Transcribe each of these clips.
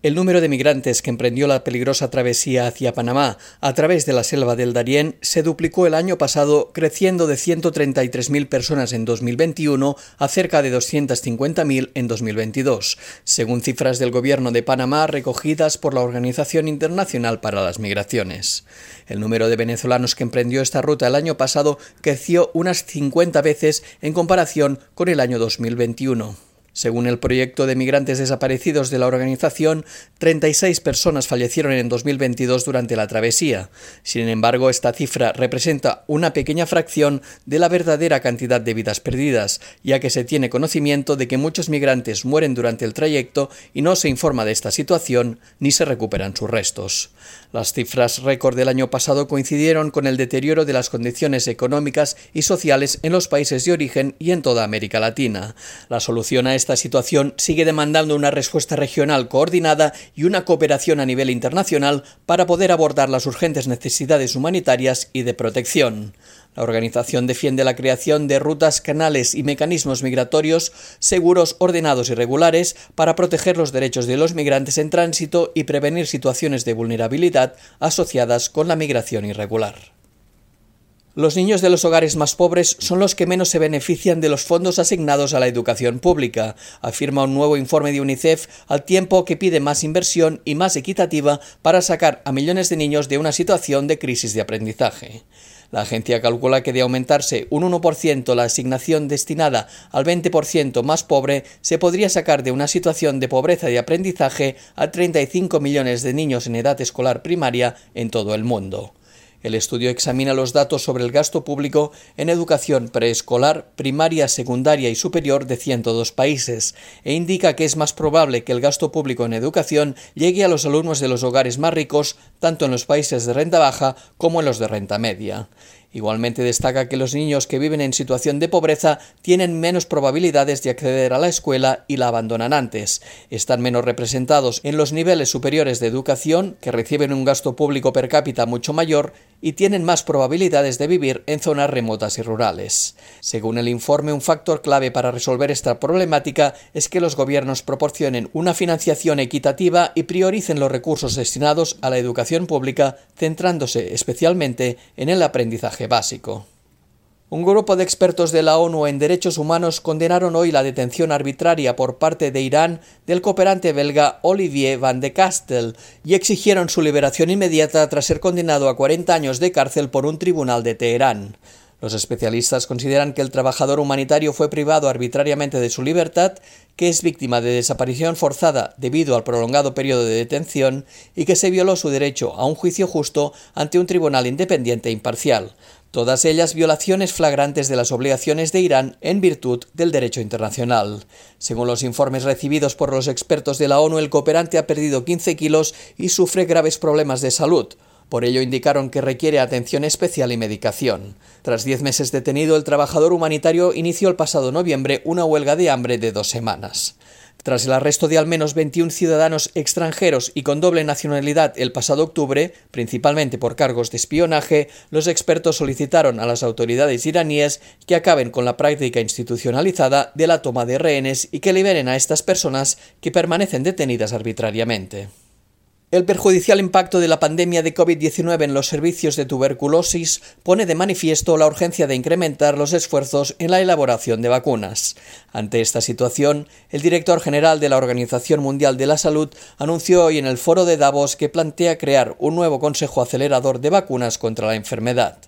El número de migrantes que emprendió la peligrosa travesía hacia Panamá a través de la selva del Darién se duplicó el año pasado, creciendo de 133.000 personas en 2021 a cerca de 250.000 en 2022, según cifras del gobierno de Panamá recogidas por la Organización Internacional para las Migraciones. El número de venezolanos que emprendió esta ruta el año pasado creció unas 50 veces en comparación con el año 2021. Según el proyecto de migrantes desaparecidos de la organización, 36 personas fallecieron en 2022 durante la travesía. Sin embargo, esta cifra representa una pequeña fracción de la verdadera cantidad de vidas perdidas, ya que se tiene conocimiento de que muchos migrantes mueren durante el trayecto y no se informa de esta situación ni se recuperan sus restos. Las cifras récord del año pasado coincidieron con el deterioro de las condiciones económicas y sociales en los países de origen y en toda América Latina. La solución a esta situación sigue demandando una respuesta regional coordinada y una cooperación a nivel internacional para poder abordar las urgentes necesidades humanitarias y de protección. La organización defiende la creación de rutas, canales y mecanismos migratorios seguros, ordenados y regulares para proteger los derechos de los migrantes en tránsito y prevenir situaciones de vulnerabilidad asociadas con la migración irregular. Los niños de los hogares más pobres son los que menos se benefician de los fondos asignados a la educación pública, afirma un nuevo informe de UNICEF, al tiempo que pide más inversión y más equitativa para sacar a millones de niños de una situación de crisis de aprendizaje. La agencia calcula que de aumentarse un 1% la asignación destinada al 20% más pobre, se podría sacar de una situación de pobreza de aprendizaje a 35 millones de niños en edad escolar primaria en todo el mundo. El estudio examina los datos sobre el gasto público en educación preescolar, primaria, secundaria y superior de 102 países e indica que es más probable que el gasto público en educación llegue a los alumnos de los hogares más ricos, tanto en los países de renta baja como en los de renta media. Igualmente destaca que los niños que viven en situación de pobreza tienen menos probabilidades de acceder a la escuela y la abandonan antes. Están menos representados en los niveles superiores de educación, que reciben un gasto público per cápita mucho mayor, y tienen más probabilidades de vivir en zonas remotas y rurales. Según el informe, un factor clave para resolver esta problemática es que los gobiernos proporcionen una financiación equitativa y prioricen los recursos destinados a la educación pública, centrándose especialmente en el aprendizaje básico. Un grupo de expertos de la ONU en derechos humanos condenaron hoy la detención arbitraria por parte de Irán del cooperante belga Olivier Van de Castel y exigieron su liberación inmediata tras ser condenado a 40 años de cárcel por un tribunal de Teherán. Los especialistas consideran que el trabajador humanitario fue privado arbitrariamente de su libertad, que es víctima de desaparición forzada debido al prolongado periodo de detención y que se violó su derecho a un juicio justo ante un tribunal independiente e imparcial, todas ellas violaciones flagrantes de las obligaciones de Irán en virtud del derecho internacional. Según los informes recibidos por los expertos de la ONU, el cooperante ha perdido 15 kilos y sufre graves problemas de salud. Por ello indicaron que requiere atención especial y medicación. Tras diez meses detenido, el trabajador humanitario inició el pasado noviembre una huelga de hambre de dos semanas. Tras el arresto de al menos 21 ciudadanos extranjeros y con doble nacionalidad el pasado octubre, principalmente por cargos de espionaje, los expertos solicitaron a las autoridades iraníes que acaben con la práctica institucionalizada de la toma de rehenes y que liberen a estas personas que permanecen detenidas arbitrariamente. El perjudicial impacto de la pandemia de COVID-19 en los servicios de tuberculosis pone de manifiesto la urgencia de incrementar los esfuerzos en la elaboración de vacunas. Ante esta situación, el director general de la Organización Mundial de la Salud anunció hoy en el foro de Davos que plantea crear un nuevo Consejo Acelerador de Vacunas contra la enfermedad.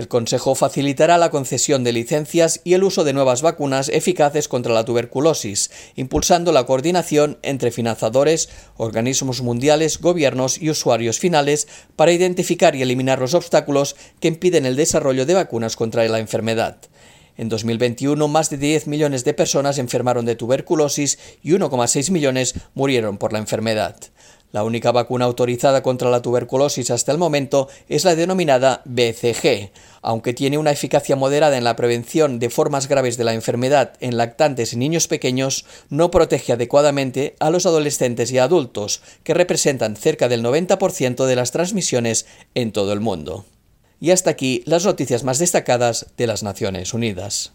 El Consejo facilitará la concesión de licencias y el uso de nuevas vacunas eficaces contra la tuberculosis, impulsando la coordinación entre financiadores, organismos mundiales, gobiernos y usuarios finales para identificar y eliminar los obstáculos que impiden el desarrollo de vacunas contra la enfermedad. En 2021, más de 10 millones de personas enfermaron de tuberculosis y 1,6 millones murieron por la enfermedad. La única vacuna autorizada contra la tuberculosis hasta el momento es la denominada BCG, aunque tiene una eficacia moderada en la prevención de formas graves de la enfermedad en lactantes y niños pequeños, no protege adecuadamente a los adolescentes y adultos, que representan cerca del 90% de las transmisiones en todo el mundo. Y hasta aquí las noticias más destacadas de las Naciones Unidas.